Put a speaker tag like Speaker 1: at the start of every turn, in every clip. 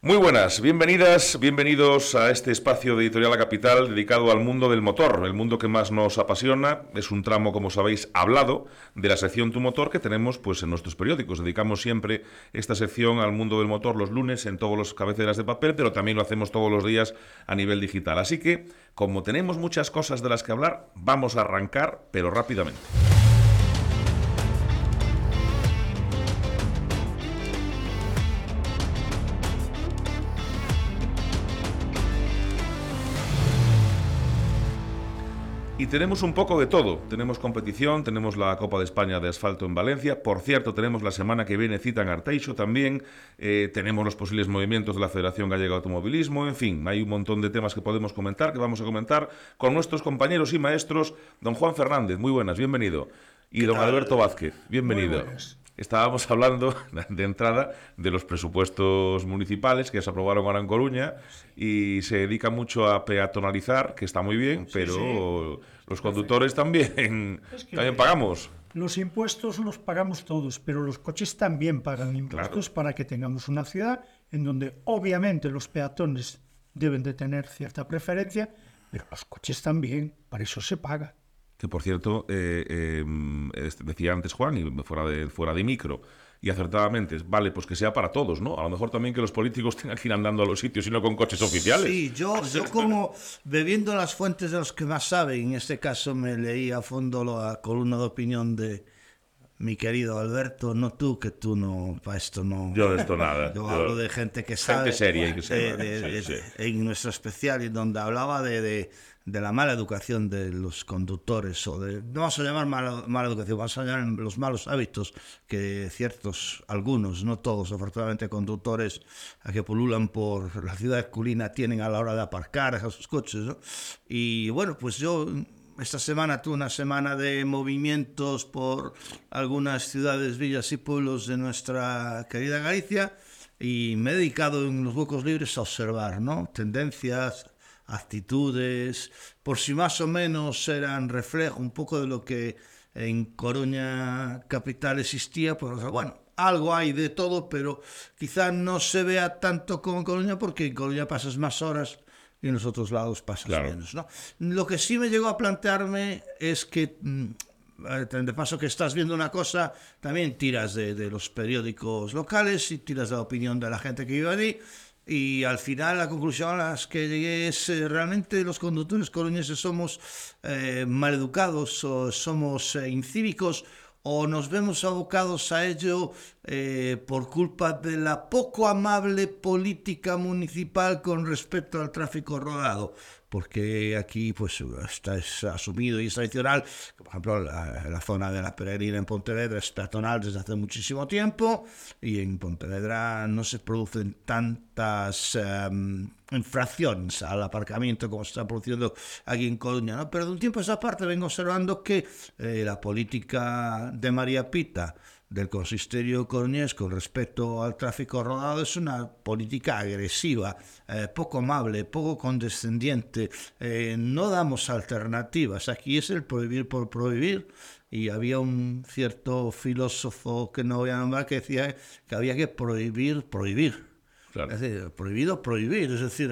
Speaker 1: Muy buenas, bienvenidas, bienvenidos a este espacio de Editorial La Capital dedicado al mundo del motor, el mundo que más nos apasiona. Es un tramo, como sabéis, hablado de la sección Tu Motor que tenemos pues en nuestros periódicos. Dedicamos siempre esta sección al mundo del motor los lunes en todos los cabeceras de papel, pero también lo hacemos todos los días a nivel digital. Así que, como tenemos muchas cosas de las que hablar, vamos a arrancar, pero rápidamente. Tenemos un poco de todo. Tenemos competición, tenemos la Copa de España de Asfalto en Valencia. Por cierto, tenemos la semana que viene cita en Arteixo también. Eh, tenemos los posibles movimientos de la Federación Gallega de Automovilismo. En fin, hay un montón de temas que podemos comentar, que vamos a comentar con nuestros compañeros y maestros. Don Juan Fernández, muy buenas, bienvenido. Y don Alberto Vázquez, bienvenido estábamos hablando de entrada de los presupuestos municipales que se aprobaron ahora en Coruña y se dedica mucho a peatonalizar, que está muy bien, pero los conductores también, también pagamos.
Speaker 2: Los impuestos los pagamos todos, pero los coches también pagan impuestos para que tengamos una ciudad en donde obviamente los peatones deben de tener cierta preferencia, pero los coches también, para eso se paga
Speaker 1: que por cierto, eh, em, decía antes Juan, y fuera de, fuera de micro, y acertadamente, vale, pues que sea para todos, ¿no? A lo mejor también que los políticos tengan que ir andando a los sitios y no con coches oficiales.
Speaker 3: Sí, yo, yo como bebiendo las fuentes de los que más saben, en este caso me leí a fondo la columna de opinión de mi querido Alberto, no tú, que tú no, para esto no...
Speaker 1: Yo de esto nada.
Speaker 3: Yo, hablo de gente que sabe...
Speaker 1: Gente seria que
Speaker 3: sabe. En nuestro especial, donde hablaba de de la mala educación de los conductores, o de, no vamos a llamar mala, mala, educación, vamos a llamar los malos hábitos que ciertos, algunos, no todos, afortunadamente conductores a que pululan por la ciudad de Culina tienen a la hora de aparcar a sus coches. Y bueno, pues yo esta semana tuve una semana de movimientos por algunas ciudades, villas y pueblos de nuestra querida Galicia y me he dedicado en los huecos libres a observar ¿no? tendencias, actitudes, por si más o menos eran reflejo un poco de lo que en Coruña capital existía, pues bueno, algo hay de todo, pero quizá no se vea tanto como en Coruña porque en Coruña pasas más horas y en los otros lados pasas menos. ¿no? Lo que sí me llegó a plantearme es que mm, de paso que estás viendo una cosa, también tiras de, de, los periódicos locales y tiras de la opinión de la gente que vive allí. y al final la conclusión a la que llegué es eh, realmente los conductores coruñeses somos eh, maleducados o somos eh, incívicos o nos vemos abocados a ello eh, por culpa de la poco amable política municipal con respecto al tráfico rodado. Porque aquí pues está es asumido y es tradicional, por ejemplo la, zona de la Peregrina en Pontevedra es peatonal desde hace muchísimo tiempo y en Pontevedra no se producen tantas em, infracciones al aparcamiento como se está produciendo aquí en Coruña, ¿no? pero de un tiempo a esa parte vengo observando que eh, la política de María Pita del consistorio coruñés con respecto al tráfico rodado es una política agresiva, eh, poco amable, poco condescendiente. Eh, no damos alternativas. Aquí es el prohibir por prohibir. Y había un cierto filósofo que no voy a nombrar que decía que había que prohibir, prohibir. Es decir, prohibido prohibir, es decir,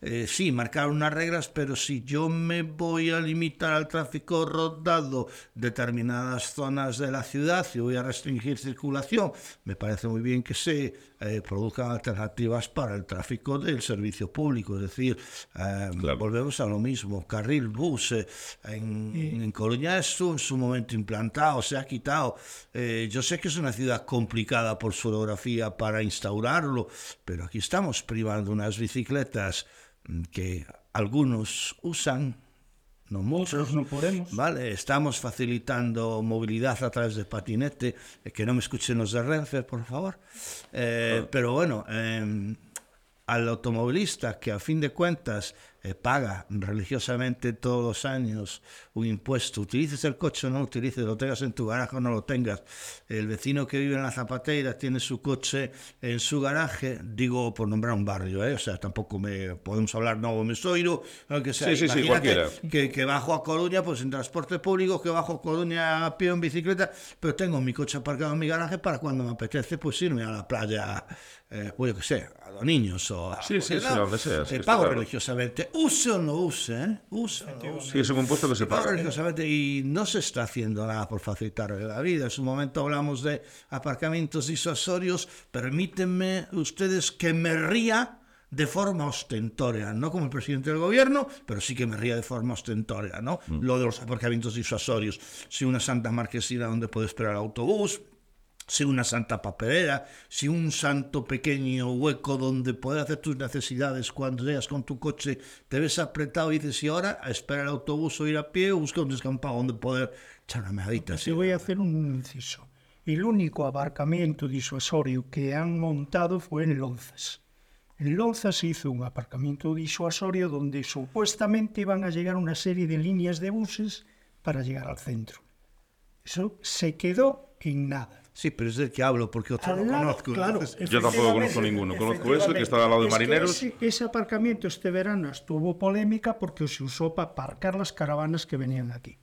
Speaker 3: eh, sí, marcar unas reglas, pero si yo me voy a limitar al tráfico rodado determinadas zonas de la ciudad y voy a restringir circulación, me parece muy bien que se eh, produzcan alternativas para el tráfico del servicio público, es decir, eh, volvemos a lo mismo, carril bus en, en, Coruña estuvo en su momento implantado, se ha quitado, yo sé que es una ciudad complicada por su orografía para instaurarlo, pero aquí estamos privando unas bicicletas mm, que algunos usan, no muchos,
Speaker 2: no podemos.
Speaker 3: Vale, estamos facilitando mobilidade a través de patinete, eh, que no me escuchen os de Renfe, por favor. Eh, claro. Pero bueno, eh, al automovilista que a fin de cuentas eh, paga religiosamente todos los años un impuesto, utilices el coche o no utilices, lo tengas en tu garaje o no lo tengas. El vecino que vive en la Zapateira tiene su coche en su garaje, digo por nombrar un barrio, ¿eh? o sea, tampoco me podemos hablar Nuevo Mesoiro, aunque sea,
Speaker 1: sí, sí, sí,
Speaker 3: que, que, bajo a Coruña pues en transporte público, que bajo a Coruña a pie o en bicicleta, pero tengo mi coche aparcado en mi garaje para cuando me apetece pues irme a la playa eh, pues yo que sé, a los niños o a
Speaker 1: Sí, sí, sí, donde sea, sí,
Speaker 3: pago
Speaker 1: claro.
Speaker 3: religiosamente, use o no use, ¿eh? use o no use.
Speaker 1: Sí, es un impuesto que se
Speaker 3: Pago
Speaker 1: paga.
Speaker 3: religiosamente y no se está haciendo nada por facilitarle la vida. En su momento hablamos de aparcamientos disuasorios. Permítanme ustedes que me ría de forma ostentoria, no como el presidente del gobierno, pero sí que me ría de forma ostentoria, ¿no? Lo de los aparcamientos disuasorios. Si una santa marquesina donde puede esperar el autobús, si una santa papelera, si un santo pequeño hueco donde poder hacer tus necesidades cuando llegas con tu coche, te ves apretado y dices, y ahora a esperar el autobús o ir a pie o buscar un descampado donde poder echar una meadita.
Speaker 2: Te voy a hacer un inciso. El único abarcamiento disuasorio que han montado fue en Lonzas. En Lonzas se hizo un aparcamiento disuasorio donde supuestamente iban a llegar una serie de líneas de buses para llegar al centro. Eso se quedó en nada.
Speaker 3: Sí, pero es del que hablo porque otro no conozco.
Speaker 2: claro,
Speaker 3: entonces-
Speaker 1: Yo tampoco conozco ninguno. Conozco ese, que está al lado de
Speaker 2: Es que
Speaker 1: Marineros.
Speaker 2: ese, ese aparcamiento este verano estuvo polémica porque se usó para aparcar las caravanas que venían aquí.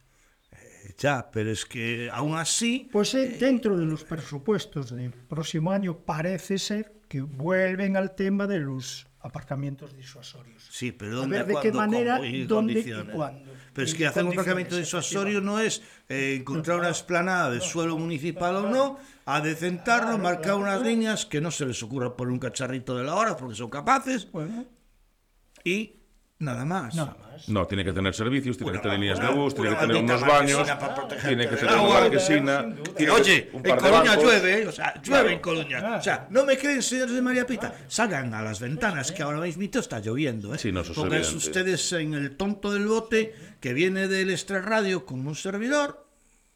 Speaker 3: Ya, pero es que aún así...
Speaker 2: Pues eh, dentro de los presupuestos del próximo año parece ser que vuelven al tema de los aparcamientos disuasorios.
Speaker 3: Sí, pero
Speaker 2: A
Speaker 3: ¿dónde,
Speaker 2: ver de qué
Speaker 3: cuándo,
Speaker 2: manera,
Speaker 3: cómo y
Speaker 2: dónde y cuándo.
Speaker 3: Pero es que hacer un aparcamiento disuasorio no es eh, encontrar una esplanada de suelo municipal o no, adecentarlo, marcar unas líneas que no se les ocurra poner un cacharrito de la hora porque son capaces
Speaker 2: Bueno,
Speaker 3: y nada más.
Speaker 2: nada más.
Speaker 1: No, tiene que tener servicios, tiene que tener líneas de bus, tiene que
Speaker 3: una
Speaker 1: tener unos baños,
Speaker 3: marquesina
Speaker 1: tiene que tener una
Speaker 3: agua.
Speaker 1: marquesina. Tiene que-
Speaker 3: oye,
Speaker 1: un
Speaker 3: en
Speaker 1: par
Speaker 3: Coruña llueve, ¿eh? o sea, llueve
Speaker 1: Claro.
Speaker 3: en Coruña. O sea, no me creen, señores de María Pita, salgan a las ventanas, que ahora mismo está lloviendo, ¿eh?
Speaker 1: Sí, no,
Speaker 3: Pónganse ustedes en el tonto del bote que viene del Extra Radio con un servidor,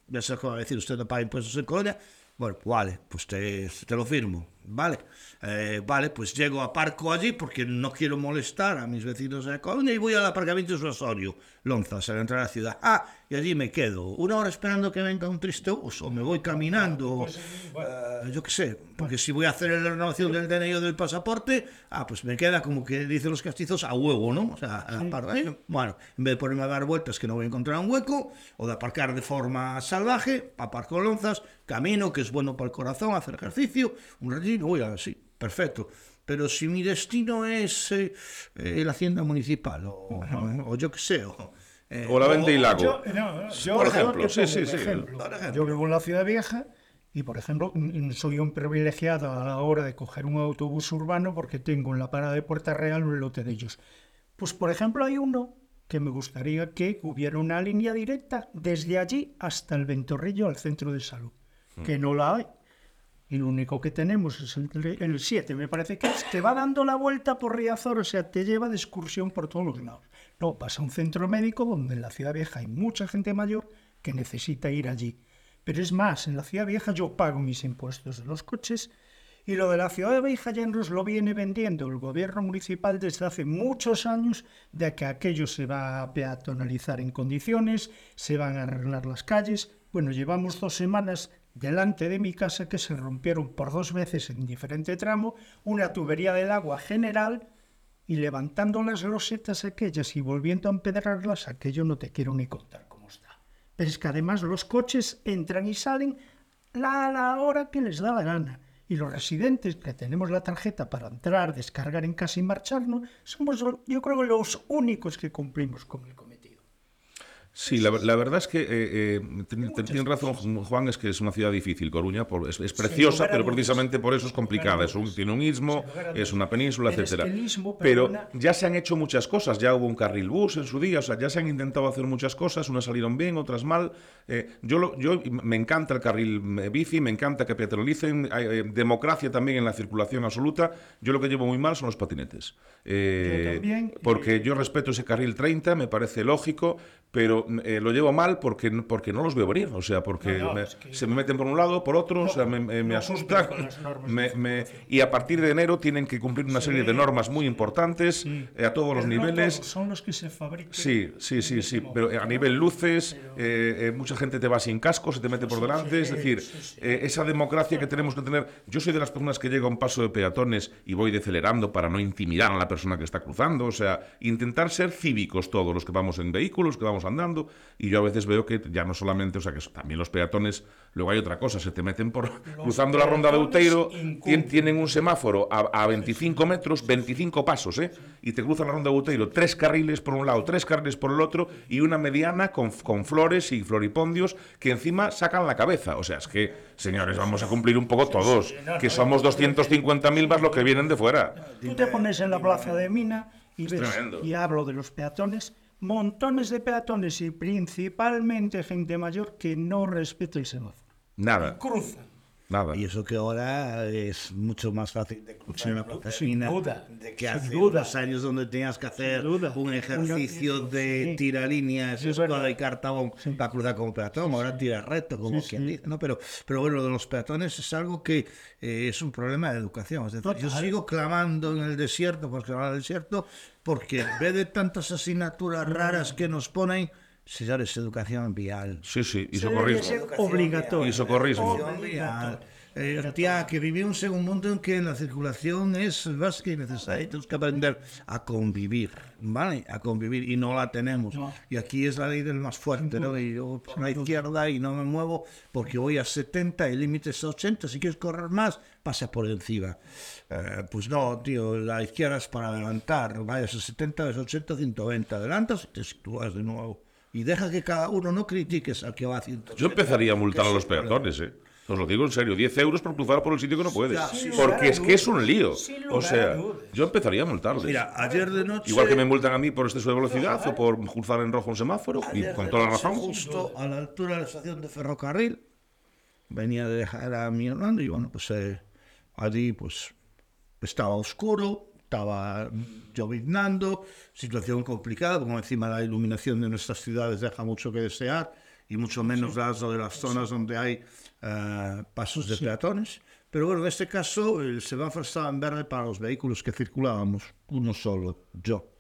Speaker 3: ya sé cómo va a decir, usted no paga impuestos en Coruña, bueno, vale, pues te, te lo firmo, vale. Eh, vale, pues llego a parco allí porque no quiero molestar a mis vecinos de Coruña y voy al aparcamiento de Osorio, Lonzas, a la entrada de la ciudad. Ah, y allí me quedo, una hora esperando que venga un triste bus, o me voy caminando, eh, yo qué sé, porque si voy a hacer la renovación del DNI o del pasaporte, ah, pues me queda como que dicen los castizos a huevo, ¿no? O sea, a par- eh, bueno, en vez de ponerme a dar vueltas que no voy a encontrar un hueco, o de aparcar de forma salvaje, aparco Lonzas, camino, que es bueno para el corazón, hacer ejercicio, un ratito, voy así, perfecto. Pero si mi destino es eh, eh, la hacienda municipal, o, o yo qué sé, o, eh,
Speaker 1: O la venta y lago.
Speaker 2: Yo, no, yo-
Speaker 1: Por ejemplo, sí, sí, sí.
Speaker 2: ejemplo.
Speaker 3: Por ejemplo.
Speaker 2: Yo vivo en la ciudad vieja y, por ejemplo, mm, soy un privilegiado a la hora de coger un autobús urbano porque tengo en la parada de Puerta Real un lote de ellos. Pues, por ejemplo, hay uno que me gustaría que hubiera una línea directa desde allí hasta el Ventorrillo, al centro de salud, que no la hay. Y lo único que tenemos es el, tre- el 7, me parece que es, te va dando la vuelta por Riazor, o sea, te lleva de excursión por todos los lados. No, vas a un centro médico donde en la ciudad vieja hay mucha gente mayor que necesita ir allí. Pero es más, en la ciudad vieja yo pago mis impuestos de los coches y lo de la ciudad vieja ya nos lo viene vendiendo el gobierno municipal desde hace muchos años de que aquello se va a peatonalizar en condiciones, se van a arreglar las calles. Bueno, llevamos dos semanas delante de mi casa que se rompieron por dos veces en diferente tramo una tubería del agua general y levantando las losetas aquellas y volviendo a empedrarlas, aquello no te quiero ni contar cómo está. Pero es que además los coches entran y salen a la hora que les da la gana. Y los residentes que tenemos la tarjeta para entrar, descargar en casa y marcharnos, somos yo creo los únicos que cumplimos con el.
Speaker 1: Sí, la, la verdad es que eh, eh, ten- ten- tiene razón Juan, es que es una ciudad difícil, Coruña, por- es, es preciosa, pero precisamente por eso es complicada. Es un- tiene un istmo, es una península,
Speaker 2: Pero es
Speaker 1: etcétera.
Speaker 2: que el istmo,
Speaker 1: Pero
Speaker 2: perdona-
Speaker 1: ya se han hecho muchas cosas, ya hubo un carril bus en su día, o sea, ya se han intentado hacer muchas cosas, unas salieron bien, otras mal. Eh, yo, lo- yo me encanta el carril eh, bici, me encanta que eh, democracia también en la circulación absoluta. Yo lo que llevo muy mal son los patinetes.
Speaker 2: Yo también,
Speaker 1: porque yo respeto ese carril 30, me parece lógico, pero eh, lo llevo mal porque, porque no los veo venir, o sea, porque
Speaker 2: No, no,
Speaker 1: me-
Speaker 2: es que-
Speaker 1: se me meten por un lado, por otro, o sea, me, me- me
Speaker 2: no
Speaker 1: asusta.
Speaker 2: cumplen con las normas de
Speaker 1: me- me- y a partir de enero tienen que cumplir una serie de normas muy importantes eh, a todos los
Speaker 2: Pero no
Speaker 1: niveles.
Speaker 2: son los que se fabrican.
Speaker 1: Sí, sí, sí, sí, pero a nivel luces, eh, eh, mucha gente te va sin casco, se te mete por delante, es decir, eh, esa democracia que tenemos que tener. Yo soy de las personas que llega a un paso de peatones y voy decelerando para no intimidar a la persona que está cruzando, o sea, intentar ser cívicos todos los que vamos en vehículos, que vamos andando. y yo a veces veo que ya no solamente, o sea, que también los peatones, luego hay otra cosa, se te meten por cruzando la ronda de Uteiro, tienen un semáforo a, 25 metros, 25 pasos, ¿eh? Y te cruzan la ronda de Uteiro, tres carriles por un lado, tres carriles por el otro y una mediana con, con flores y floripondios que encima sacan la cabeza. O sea, es que, señores, vamos a cumplir un poco todos, que somos 250.000 más los que vienen de fuera.
Speaker 2: Tú te pones en la plaza de Mina y ves, y hablo de los peatones, montones de peatones y principalmente gente mayor que no respeta el semáforo.
Speaker 1: Nada.
Speaker 2: Cruzan.
Speaker 1: Nada.
Speaker 3: Y eso que ahora es mucho más fácil de cruzar una
Speaker 2: Sin duda.
Speaker 3: De que hace unos años donde tenías que hacer un ejercicio de sí. tiralíneas, escuadra y cartabón para cruzar como peatón, ahora tira recto, como quien dice, ¿no? Pero, pero bueno, lo de los peatones es algo que eh, es un problema de educación. Es decir, yo sigo clamando en el desierto, porque ahora el desierto, porque en vez de tantas asignaturas raras que nos ponen, Señores, educación vial.
Speaker 1: Sí, sí, y socorrismo.
Speaker 2: Obligatorio.
Speaker 1: Y socorrismo.
Speaker 3: Eh, tía, que vivimos en un mundo en que la circulación es básica y necesaria. Tenemos que aprender a convivir, ¿vale? A convivir y no la tenemos. Y aquí es la ley del más fuerte, ¿no? Y yo a la izquierda y no me muevo porque voy a 70 y el límite es 80. Si quieres correr más, pasa por encima. Eh, pues no, tío, la izquierda es para adelantar. Vayas a 70, es 80, 120. Adelantas y te sitúas de nuevo y deja que cada uno no critiques al que va haciendo.
Speaker 1: Yo empezaría a multar a los peatones, ¿eh? Os lo digo en serio, 10 euros por cruzar por el sitio que no puedes. porque es que es un lío. O sea, yo empezaría a multarles.
Speaker 3: Mira, ayer de noche.
Speaker 1: Igual que me multan a mí por exceso de velocidad o por cruzar en rojo un semáforo, y con toda la razón.
Speaker 3: Justo a la altura de la estación de ferrocarril, venía de dejar a mi hermano y bueno, pues eh, allí pues estaba oscuro, estaba lloviznando, situación complicada, como encima la iluminación de nuestras ciudades deja mucho que desear, y mucho menos las de las zonas donde hay uh, pasos de sí. peatones. Pero bueno, en este caso el semáforo estaba en verde para los vehículos que circulábamos, uno solo, yo.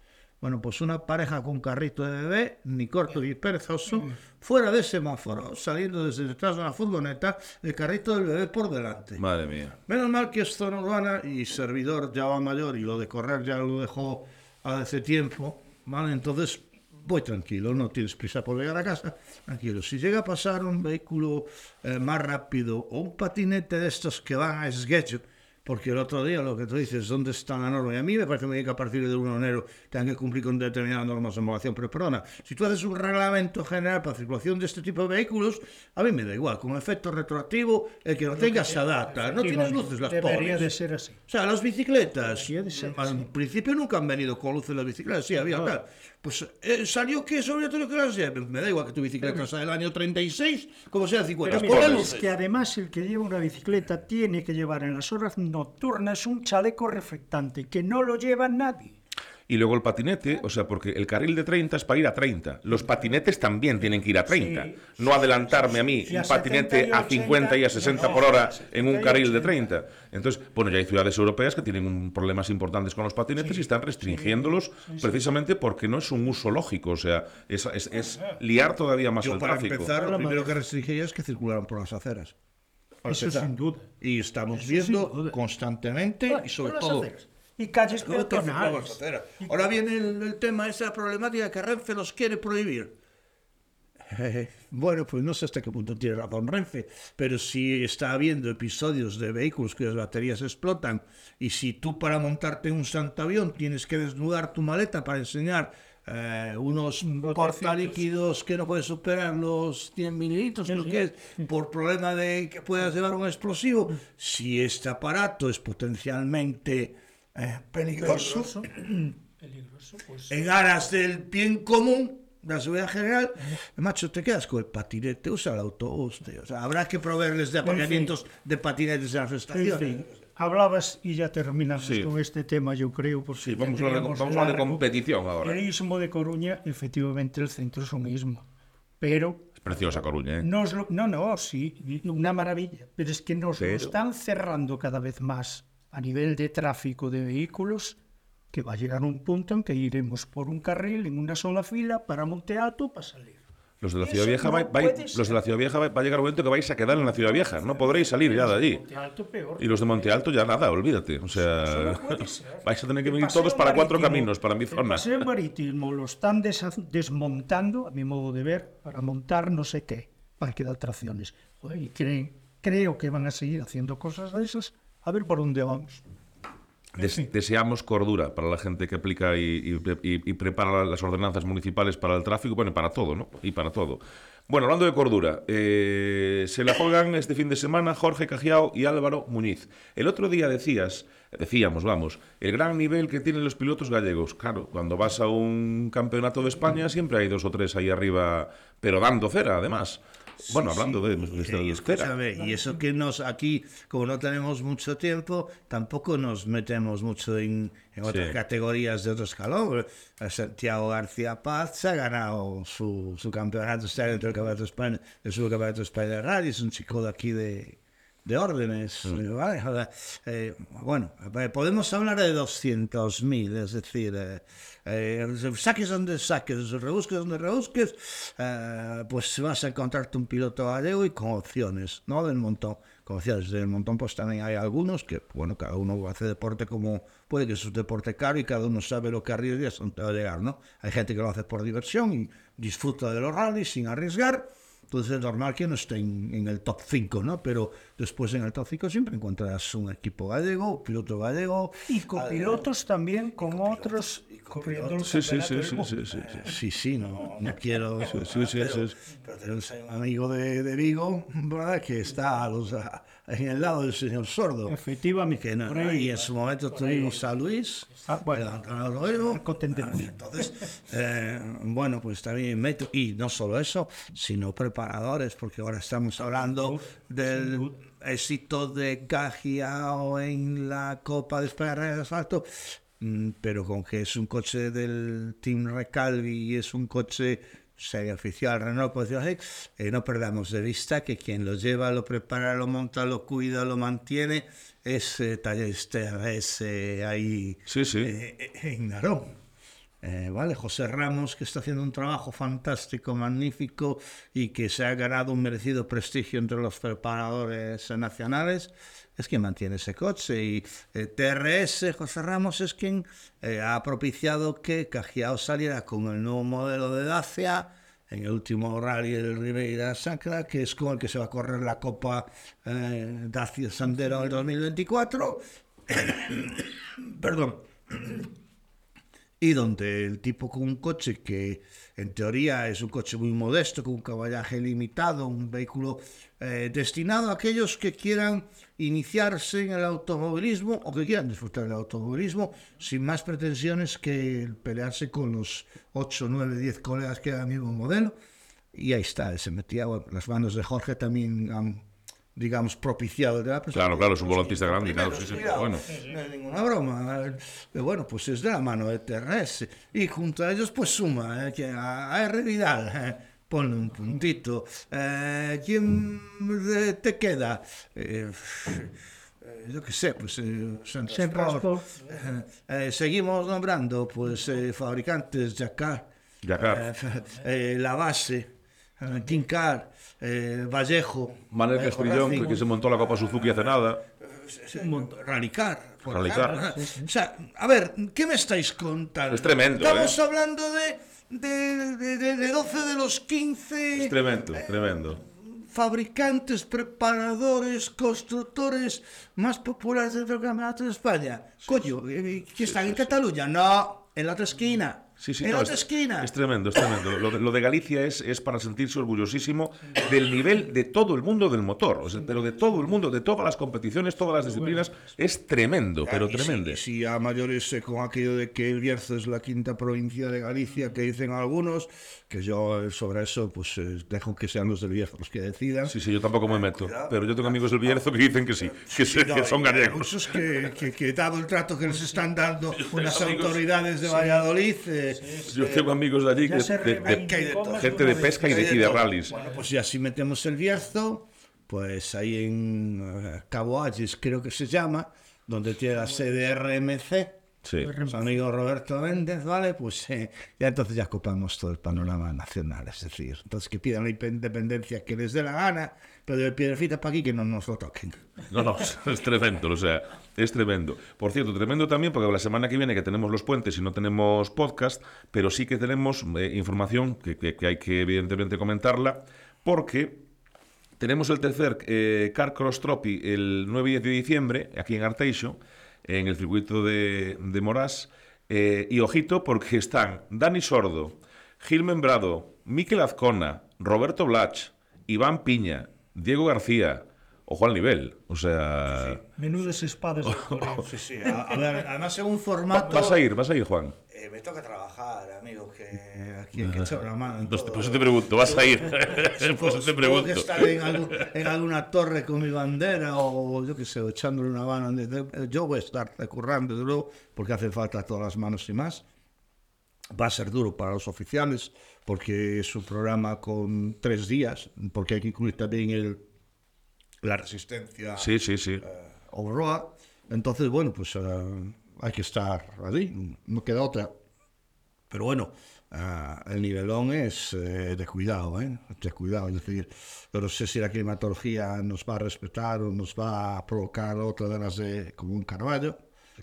Speaker 3: Bueno, pues una pareja con carrito de bebé, ni corto ni perezoso, fuera de semáforo, saliendo desde detrás de una furgoneta, el carrito del bebé por delante.
Speaker 1: Madre mía.
Speaker 3: Menos mal que es zona urbana y servidor ya va mayor y lo de correr ya lo dejó hace tiempo, ¿vale? Entonces voy tranquilo, no tienes prisa por llegar a casa, tranquilo. Si llega a pasar un vehículo eh, más rápido o un patinete de estos que van a esguecho, porque el otro día lo que tú dices, ¿dónde está la norma? Y a mí me parece que a partir del 1 de enero tengan que cumplir con determinadas normas de homologación. Pero perdona, si tú haces un reglamento general para circulación de este tipo de vehículos, a mí me da igual, con efecto retroactivo, el que lo tenga se adapta. No tienes luces las
Speaker 2: Debería
Speaker 3: pobres.
Speaker 2: de ser así.
Speaker 3: O sea, las bicicletas,
Speaker 2: de ser
Speaker 3: al
Speaker 2: así.
Speaker 3: principio nunca han venido con luces las bicicletas, sí, había tal. Pues eh, salió que es obligatorio que las lleven. Me da igual que tu bicicleta sea del año 36, como sea 50.
Speaker 2: Pero mira, es que además el que lleva una bicicleta tiene que llevar en las horas nocturnas un chaleco reflectante, que no lo lleva nadie.
Speaker 1: Y luego el patinete, o sea, porque el carril de 30 es para ir a 30. Los patinetes también tienen que ir a 30.
Speaker 2: Sí,
Speaker 1: no adelantarme a mí un patinete
Speaker 2: 70 y
Speaker 1: a 50 y a 60
Speaker 2: no,
Speaker 1: por hora
Speaker 2: a 70
Speaker 1: en un carril de
Speaker 2: 80.
Speaker 1: 30. Entonces, bueno, ya hay ciudades europeas que tienen un- problemas importantes con los patinetes y están restringiéndolos precisamente porque no es un uso lógico. O sea, es, es- es liar todavía más
Speaker 3: Yo,
Speaker 1: el
Speaker 3: para
Speaker 1: tráfico.
Speaker 3: empezar, lo primero que restringiría es que circularan por las aceras.
Speaker 2: Eso sin duda.
Speaker 3: Y estamos
Speaker 2: Eso
Speaker 3: viendo constantemente y sobre todo
Speaker 2: aceras. Y calles peatonales.
Speaker 3: Ahora viene el, el tema, esa problemática que Renfe los quiere prohibir. Eh, bueno, pues no sé hasta qué punto tiene razón Renfe, pero si está habiendo episodios de vehículos cuyas baterías explotan y si tú para montarte un santavión tienes que desnudar tu maleta para enseñar eh, unos portalíquidos que no puedes superar los 100 mililitros, creo que es, por problema de que puedas llevar un explosivo, si este aparato es potencialmente eh, peligroso,
Speaker 2: Peligroso, pues.
Speaker 3: en aras del bien común, de la seguridad general, macho, te quedas con el patinete, usa el autobús, tío. O sea, habrá que proveerles de aparcamientos de patinetes en las
Speaker 2: En
Speaker 3: estaciones.
Speaker 2: fin, hablabas y ya terminamos
Speaker 1: Sí.
Speaker 2: con este tema, yo creo. Porque
Speaker 1: Sí, vamos a hablar de,
Speaker 2: teníamos
Speaker 1: vamos a competición ahora.
Speaker 2: El istmo de Coruña, efectivamente, el centro es un istmo. Pero
Speaker 1: Es preciosa Coruña, ¿eh?
Speaker 2: nos lo- no, no, sí, una maravilla. Pero es que nos lo están cerrando cada vez más a nivel de tráfico de vehículos, que va a llegar un punto en que iremos por un carril en una sola fila para Alto para salir.
Speaker 1: Los de la Ciudad Vieja,
Speaker 2: no puede
Speaker 1: los de la Ciudad Vieja va va a llegar un momento que vais a quedar en la Ciudad Vieja, no podréis salir ya de allí. Y los de Monte Alto ya nada, olvídate. O sea,
Speaker 2: no
Speaker 1: vais a tener que
Speaker 2: El
Speaker 1: venir todos para cuatro caminos, para mi
Speaker 2: El
Speaker 1: zona.
Speaker 2: paseo marítimo lo están desmontando, a mi modo de ver, para montar no sé qué, parque de atracciones. Y creen- creo que van a seguir haciendo cosas de esas. A ver por dónde vamos.
Speaker 1: Des- deseamos cordura para la gente que aplica y, y- y- prepara las ordenanzas municipales para el tráfico, bueno, para todo, ¿no? Y para todo. Bueno, hablando de cordura, eh, se la juegan este fin de semana Jorge Cajiao y Álvaro Muñiz. El otro día decías, decíamos, vamos, el gran nivel que tienen los pilotos gallegos. Claro, cuando vas a un campeonato de España siempre hay dos o tres ahí arriba, pero dando cera, además. Bueno, hablando de, de-
Speaker 3: Y y eso que nos aquí, como no tenemos mucho tiempo, tampoco nos metemos mucho en, en otras
Speaker 1: Sí.
Speaker 3: categorías de otro escalón. Eh, Santiago García Paz se ha ganado su, su campeonato, está dentro del campeonato de España, del subcampeonato de España de Rally, es un chico de aquí de, de órdenes. eh, ¿vale? Eh, bueno, eh, podemos hablar de 200.000, es decir, eh, eh, saques donde saques, rebusques donde rebusques, eh, pues vas a encontrarte un piloto gallego y con opciones, ¿no? Del montón. Con opciones del montón, pues también hay algunos que, bueno, cada uno hace deporte como puede que es un deporte caro y cada uno sabe lo que arriesga y hasta dónde va a llegar, ¿no? Hay gente que lo hace por diversión y disfruta de los rallies sin arriesgar. Entonces es normal que no esté en, en el top 5, ¿no? Pero después en el top 5 siempre encontrarás un equipo gallego, un piloto gallego.
Speaker 2: Y copilotos también con otros corriendo el
Speaker 1: Sí, sí, sí, sí, sí, sí, sí.
Speaker 3: Sí, sí, no, no quiero.
Speaker 1: sí, sí, sí,
Speaker 3: pero,
Speaker 1: sí.
Speaker 3: pero tenemos un amigo de, de Vigo, ¿verdad? Que está a los, a- en el lado del señor sordo.
Speaker 2: Efectivamente.
Speaker 3: Que no-
Speaker 2: por ahí.
Speaker 3: y en su momento tuvimos a Luis,
Speaker 2: Ah, bueno. tendencia.
Speaker 3: Entonces, eh, bueno, pues también meto, y no solo eso, sino porque ahora estamos hablando del éxito de Cajiao en la Copa de España de Asfalto, mm, pero con que es un coche del Team Recalvi y es un coche oficial Renault, así, eh, no perdamos de vista que quien lo lleva, lo prepara, lo monta, lo cuida, lo mantiene, es eh, Talleres TRS eh, ahí
Speaker 1: Sí, sí.
Speaker 3: eh, en Narón. Eh, vale, José Ramos, que está haciendo un trabajo fantástico, magnífico y que se ha ganado un merecido prestigio entre los preparadores nacionales, es quien mantiene ese coche. Y eh, TRS, José Ramos, es quien eh, ha propiciado que Cajiao saliera con el nuevo modelo de Dacia en el último rally del Ribeira Sacra, que es con el que se va a correr la Copa eh, Dacia Sandero del 2024. Perdón y donde el tipo con un coche que en teoría es un coche muy modesto, con un caballaje limitado, un vehículo eh, destinado a aquellos que quieran iniciarse en el automovilismo o que quieran disfrutar del automovilismo sin más pretensiones que el pelearse con los 8, 9, 10 colegas que eran el mismo modelo. Y ahí está, se metía, bueno, las manos de Jorge también han, digamos, propiciado. De la
Speaker 1: claro, claro, es un volantista grande, claro, sí, sí, bueno.
Speaker 3: No es ninguna broma. Eh, bueno, pues es de la mano de TRS. Y junto a ellos, pues suma, eh, que a, R. Vidal, eh, ponle un puntito. Eh, ¿Quién te queda? Eh, yo qué sé, pues eh, son
Speaker 2: siempre...
Speaker 3: Eh, seguimos nombrando, pues, fabricantes, Jacar, la base, Kincar, eh, Vallejo.
Speaker 1: Manuel
Speaker 3: eh,
Speaker 1: Castrillón,
Speaker 3: Racing.
Speaker 1: que, se montó la Copa Suzuki hace nada.
Speaker 3: Ralicar.
Speaker 1: Ralicar.
Speaker 3: O sea, a ver, ¿qué me estáis contando?
Speaker 1: Es tremendo,
Speaker 3: Estamos
Speaker 1: ¿eh?
Speaker 3: hablando de, de, de, de- de 12 de los 15
Speaker 1: Es tremendo, tremendo.
Speaker 3: fabricantes, preparadores, constructores más populares del campeonato de España. Coño, eh, ¿que están en Cataluña? No, en la otra esquina.
Speaker 1: Sí, sí,
Speaker 3: en
Speaker 1: no,
Speaker 3: otra
Speaker 1: es,
Speaker 3: esquina.
Speaker 1: es tremendo, es tremendo. Lo de, lo de Galicia es, es para sentirse orgullosísimo del nivel de todo el mundo del motor, o sea, pero de todo el mundo, de todas las competiciones, todas las disciplinas, es tremendo, pero
Speaker 3: Y si-
Speaker 1: tremendo.
Speaker 3: y Si, a mayores eh, con aquello de que el Bierzo es la quinta provincia de Galicia, que dicen algunos, que yo eh, sobre eso pues eh, dejo que sean los del Bierzo los que decidan.
Speaker 1: Sí, sí, yo tampoco me meto, pero yo tengo amigos del Bierzo que dicen que sí, que,
Speaker 3: No,
Speaker 1: que son gallegos.
Speaker 3: Muchos que, que, que dado el trato que les están dando unas
Speaker 1: amigos.
Speaker 3: autoridades de Valladolid, eh,
Speaker 1: Yo tengo amigos de allí que, de, gente
Speaker 2: de
Speaker 1: pesca y de, y de rallies.
Speaker 3: Bueno, pues ya si metemos el Bierzo, pues ahí en eh, Cabo Agis creo que se llama, donde tiene la sede RMC,
Speaker 1: Sí.
Speaker 3: Su amigo Roberto Méndez, ¿vale? Pues eh, ya entonces ya ocupamos todo el panorama nacional, es decir, entonces que pidan la independencia que les dé la gana, pero de piedrecitas para aquí que no nos lo toquen.
Speaker 1: No, no, es tremendo, o sea, es tremendo. Por cierto, tremendo también porque la semana que viene que tenemos los puentes y no tenemos podcast, pero sí que tenemos eh, información que, que, que hay que evidentemente comentarla, porque tenemos el tercer eh, Car Cross Trophy el 9 y 10 de diciembre, aquí en Arteixo, en el circuito de, de Morás. Eh, y ojito, porque están Dani Sordo, Gil Membrado, Miquel Azcona, Roberto Blach, Iván Piña, Diego García, ojo al nivel. O sea.
Speaker 2: Menudas espadas de toreo.
Speaker 3: Sí, sí, a, a ver, además en un formato...
Speaker 1: Vas a ir, vas a ir, Juan.
Speaker 3: Eh, me toca trabajar, amigo, que aquí hay que echar la mano. en
Speaker 1: Pues,
Speaker 3: todo.
Speaker 1: por eso te pregunto, vas a ir. por eso te pregunto.
Speaker 3: que estaré en, algún- en alguna torre con mi bandera o yo qué sé, o echándole una mano. Yo voy a estar currando, desde luego, porque hace falta todas las manos y más. Va a ser duro para los oficiales porque es un programa con tres días, porque hay que incluir también el, la resistencia
Speaker 1: Sí, sí, sí.
Speaker 3: Roa. Entonces, bueno, pues eh, hay que estar allí, no queda otra. Pero bueno, eh, el nivelón es eh, de cuidado, ¿eh? De cuidado, es decir, yo no sé si la climatología nos va a respetar o nos va a provocar otra de las de como un Carvalho,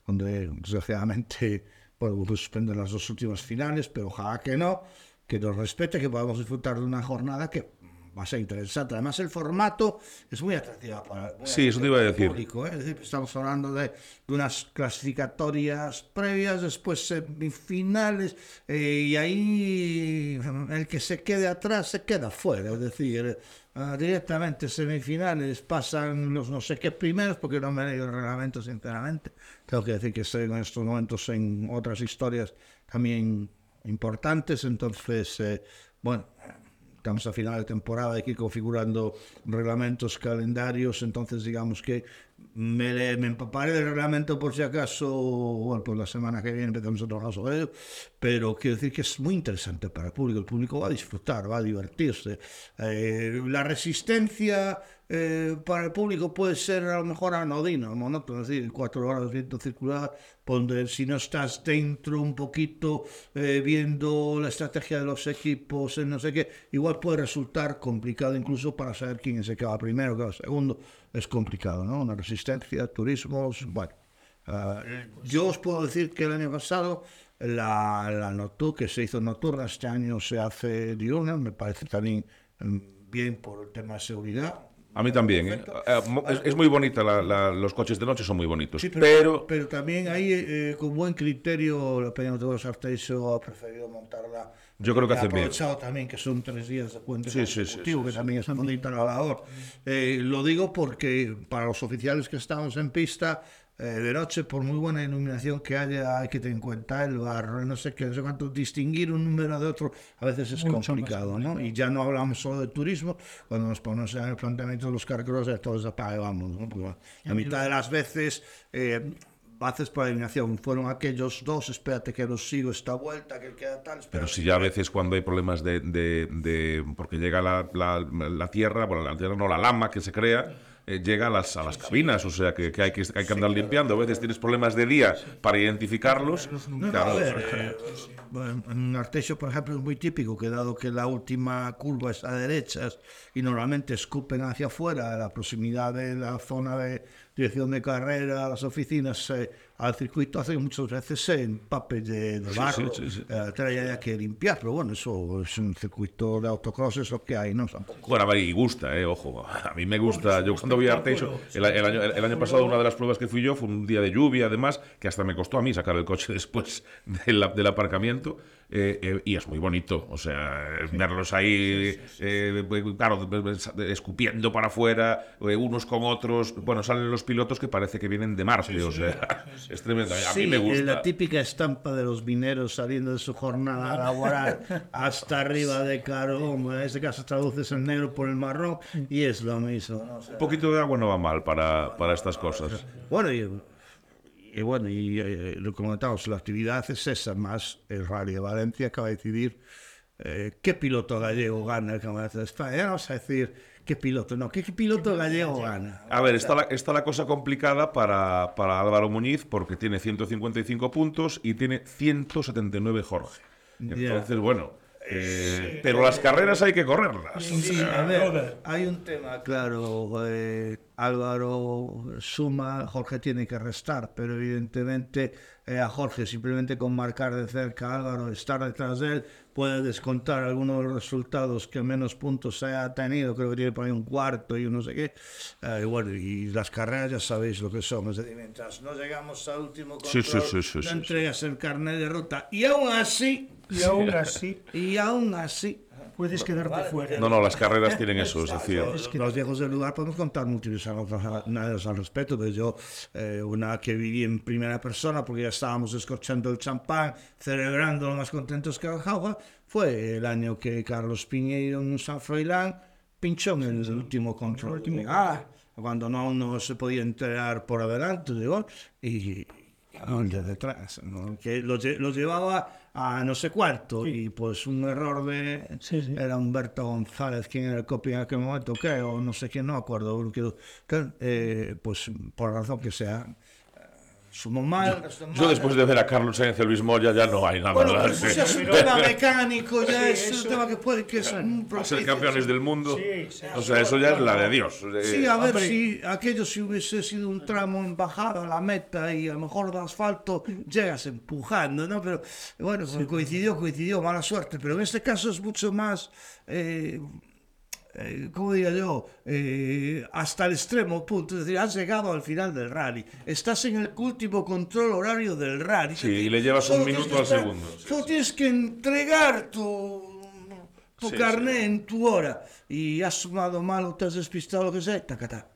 Speaker 3: donde desgraciadamente bueno, pues suspenden las dos últimas finales, pero ojalá que no, que nos respete, que podamos disfrutar de una jornada que va a ser interesante. Además, el formato es muy atractivo para, muy
Speaker 1: Sí, eso te iba a decir.
Speaker 3: público, ¿eh? Es decir, estamos hablando de, de unas clasificatorias previas, después semifinales, eh, y ahí el que se quede atrás se queda fuera. Es decir, ah, directamente semifinales pasan los no sé qué primeros, porque no me he leído el reglamento, sinceramente. Tengo que decir que estoy en estos momentos en otras historias también importantes, entonces, eh, bueno estamos a final de temporada aquí configurando reglamentos, calendarios, entonces digamos que me, le- me empaparé del reglamento por si acaso, bueno, pues la semana que viene empezamos a trabajar sobre ello, pero quiero decir que es muy interesante para el público, el público va a disfrutar, va a divertirse. Eh, la resistencia eh, para el público puede ser a lo mejor anodina, monótono, es decir, cuatro horas de viento circular, donde si no estás dentro un poquito eh, viendo la estrategia de los equipos, eh, no sé qué, igual puede resultar complicado incluso para saber quién es el que va primero, que va segundo, es complicado, ¿no? Una resistencia, turismos, bueno. Ah, yo os puedo decir que el año pasado la, la nocturna, que se hizo nocturna, este año se hace diurna, me parece también mm, bien por el tema de seguridad.
Speaker 1: A mí también, ¿eh? Mo- Es, es muy bonita, la- la- los coches de noche son muy bonitos.
Speaker 3: Sí,
Speaker 1: pero,
Speaker 3: pero también ahí, eh, con buen criterio, la Peña de los Arteixo ha preferido montarla.
Speaker 1: Yo creo que
Speaker 3: Ha
Speaker 1: hacen bien.
Speaker 3: aprovechado también que son tres días de puente
Speaker 1: Sí, sí, sí,
Speaker 3: que también es labor. Eh, lo digo porque para los oficiales que estamos en pista, eh, de noche, por muy buena iluminación que haya, hay que tener en cuenta el barro, no sé qué, no sé cuánto, distinguir un número de otro a veces es
Speaker 2: Mucho más
Speaker 3: complicado, ¿no? Y ya no hablamos solo de turismo, cuando nos ponemos en el planteamiento de los cargos, ya todos apaga y vamos, ¿no? Porque la mitad de las veces... Eh, haces por eliminación, fueron aquellos dos, espérate que los sigo esta vuelta, que queda tal,
Speaker 1: pero si ya a veces cuando hay problemas de... de- de- porque llega la, la- la tierra, bueno, la tierra no, la lama que se crea, eh, llega a las, a las cabinas, o sea que, que hay que hay que andar limpiando. A veces tienes problemas de día para identificarlos. Claro,
Speaker 3: A ver, eh, bueno, en Artesio, por ejemplo, es muy típico que dado que la última curva es a derechas y normalmente escupen hacia afuera, a la proximidad de la zona de dirección de carrera, las oficinas, eh, al circuito, hace que muchas veces se empape de, de barro,
Speaker 1: sí, sí.
Speaker 3: eh, que limpiar, pero bueno, eso es un circuito de autocross, es lo que hay, ¿no? Tampoco
Speaker 1: Bueno, a ver, y gusta, eh, ojo. A mí me gusta. Yo cuando voy a Arteixo, el, el año, el año pasado una de las pruebas que fui yo fue un día de lluvia, además, que hasta me costó a mí sacar el coche después del, del aparcamiento. Eh, eh, y es muy bonito, o sea, verlos ahí, eh, claro, escupiendo para afuera, eh, unos con otros. Bueno, salen los pilotos que parece que vienen de Marte, o sea, es tremendo. A mí
Speaker 3: Sí,
Speaker 1: me
Speaker 3: eh,
Speaker 1: gusta.
Speaker 3: la típica estampa de los mineros saliendo de su jornada laboral hasta arriba de carbón. En este caso traduces el negro por el marrón y es lo mismo. ¿no? O sea,
Speaker 1: Un poquito de agua no va mal para, para estas cosas.
Speaker 3: bueno, y, y bueno, y eh, lo comentamos, la actividad es esa, más el Rally de Valencia que va a decidir eh, qué piloto gallego gana el Campeonato de España. Ya no vamos a decir qué piloto, no, qué, qué piloto gallego gana.
Speaker 1: A ver, está la, está la cosa complicada para, para Álvaro Muñiz porque tiene 155 puntos y tiene 179 Jorge. Entonces, bueno, eh, pero las carreras hay que correrlas.
Speaker 3: Sí, a ver, hay un tema, claro, eh, Álvaro suma, Jorge tiene que restar, pero evidentemente eh, a Jorge simplemente con marcar de cerca a Álvaro, estar detrás de él, puede descontar algunos de los resultados que menos puntos haya tenido, creo que tiene por ahí un cuarto y un no sé qué, eh, y bueno, y las carreras ya sabéis lo que son, es decir, mientras no llegamos al último control,
Speaker 1: Sí, sí, sí, sí,
Speaker 3: no
Speaker 1: sí,
Speaker 3: entregas el carnet de ruta, y aún así,
Speaker 2: Y aún así,
Speaker 3: y aún así,
Speaker 2: puedes quedarte fuera.
Speaker 1: No, no, las carreras tienen eso, es decir,
Speaker 3: los, los viejos del lugar podemos contar múltiples anécdotas al respecto, pero yo, eh, una que viví en primera persona, porque ya estábamos escorchando el champán, celebrando lo más contentos que Jauja, fue el año que Carlos Piñeiro en San Froilán pinchó en el último control. Ah, cuando no, no se podía enterar por adelante, digo, y, y el detrás, ¿no? que lo, lle- lo llevaba a no sé cuarto sí. e pois pues, un error de
Speaker 2: sí, sí.
Speaker 3: era Humberto González quen era el copia en aquel momento que o no sé que no acordo que, que, eh, pois pues, por razón que sea eh,
Speaker 1: yo después de ver a Carlos Sainz y a Luis Moya ya no hay nada
Speaker 3: Bueno,
Speaker 1: más.
Speaker 3: pues ya es un tema mecánico, ya es un tema que puede que es un
Speaker 1: A ser campeones del mundo.
Speaker 2: Sí, sí.
Speaker 1: O sea, eso ya es la de Dios. Eh,
Speaker 3: Sí, a ver
Speaker 2: Hombre.
Speaker 3: si aquello si hubiese sido un tramo en bajada a la meta y a lo mejor de asfalto llegas empujando, ¿no? Pero bueno, coincidió, coincidió, mala suerte. Pero en este caso es mucho más, eh, eh, ¿cómo diría yo? Eh, hasta el extremo punto. Es decir, has llegado al final del rally. Estás en el último control horario del rally.
Speaker 1: Sí, y le llevas un minuto al segundo. Sí,
Speaker 3: Solo tienes que entregar tu, tu
Speaker 1: Sí,
Speaker 3: carnet en tu hora. Y has sumado mal o te has despistado, lo que sea, tacatá.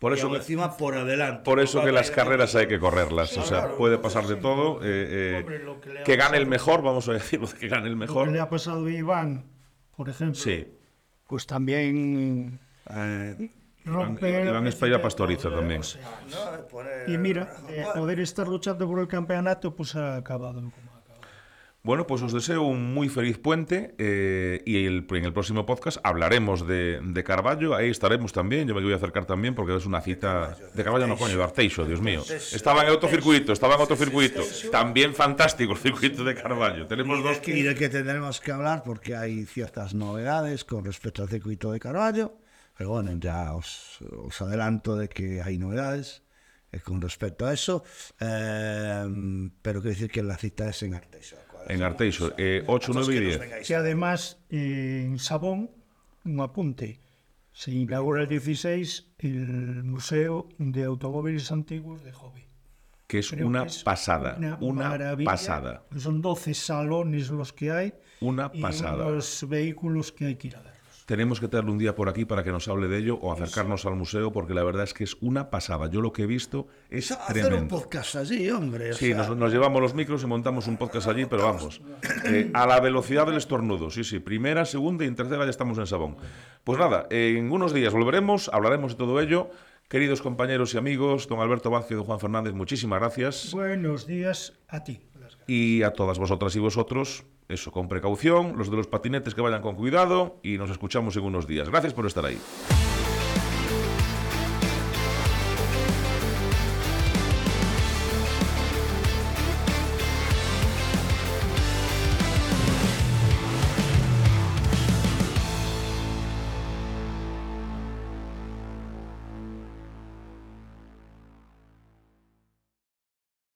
Speaker 1: Por
Speaker 3: Y
Speaker 1: eso que,
Speaker 3: encima por adelante.
Speaker 1: por eso que las carreras hay que correrlas. O sea, puede pasar de todo. eh, eh,
Speaker 2: que
Speaker 1: que gane el mejor, vamos a decirlo, que gane el
Speaker 2: Lo que
Speaker 1: mejor.
Speaker 2: le ha pasado a Iván, por ejemplo,
Speaker 1: Sí.
Speaker 2: Pues también
Speaker 3: Eh,
Speaker 2: romper...
Speaker 1: Iván España pastoriza también.
Speaker 2: Y mira, de poder estar luchando por el campeonato, pues ha acabado como ha acabado.
Speaker 1: Bueno, pues os deseo un muy feliz puente eh, y el- en el próximo podcast hablaremos de, de Carballo. Ahí estaremos también. Yo me voy a acercar también porque es una cita de Carballo, no coño, de Arteixo, Dios mío. Estaba en otro circuito, estaba en otro circuito. También fantástico el circuito de Carballo. Tenemos
Speaker 3: Y
Speaker 1: dos
Speaker 3: de, y de que tendremos que hablar porque hay ciertas novedades con respecto al circuito de Carballo. Pero bueno, ya os, os adelanto de que hay novedades eh, con respecto a eso. Eh, pero quiero decir que la cita es en Arteixo.
Speaker 1: En Arteixo, eh, 8, 9 y 10.
Speaker 2: Que además, en Sabón, un apunte, se inaugura el 16 el Museo de Automóviles Antiguos de Hobby.
Speaker 1: Que es
Speaker 2: Creo
Speaker 1: una
Speaker 2: que es
Speaker 1: pasada. Una
Speaker 2: maravilla,
Speaker 1: pasada.
Speaker 2: Son 12 salones los que hay
Speaker 1: Una
Speaker 2: y
Speaker 1: pasada.
Speaker 2: unos vehículos que hay que ir a ver.
Speaker 1: Tenemos que tenerlo un día por aquí para que nos hable de ello o acercarnos al museo porque la verdad es que es una pasada. Yo lo que he visto es
Speaker 3: Hacer un podcast allí, hombre.
Speaker 1: Sí,
Speaker 3: sea,
Speaker 1: nos, nos llevamos los micros y montamos un podcast allí, pero vamos, eh, a la velocidad del estornudo, sí, sí, primera, segunda y en tercera ya estamos en Sabón. Pues nada, en unos días volveremos, hablaremos de todo ello. Queridos compañeros y amigos, don Alberto Vázquez y don Juan Fernández, muchísimas gracias.
Speaker 2: Buenos días a ti.
Speaker 1: Y a todas vosotras y vosotros, eso, con precaución, los de los patinetes que vayan con cuidado y nos escuchamos en unos días. Gracias por estar ahí.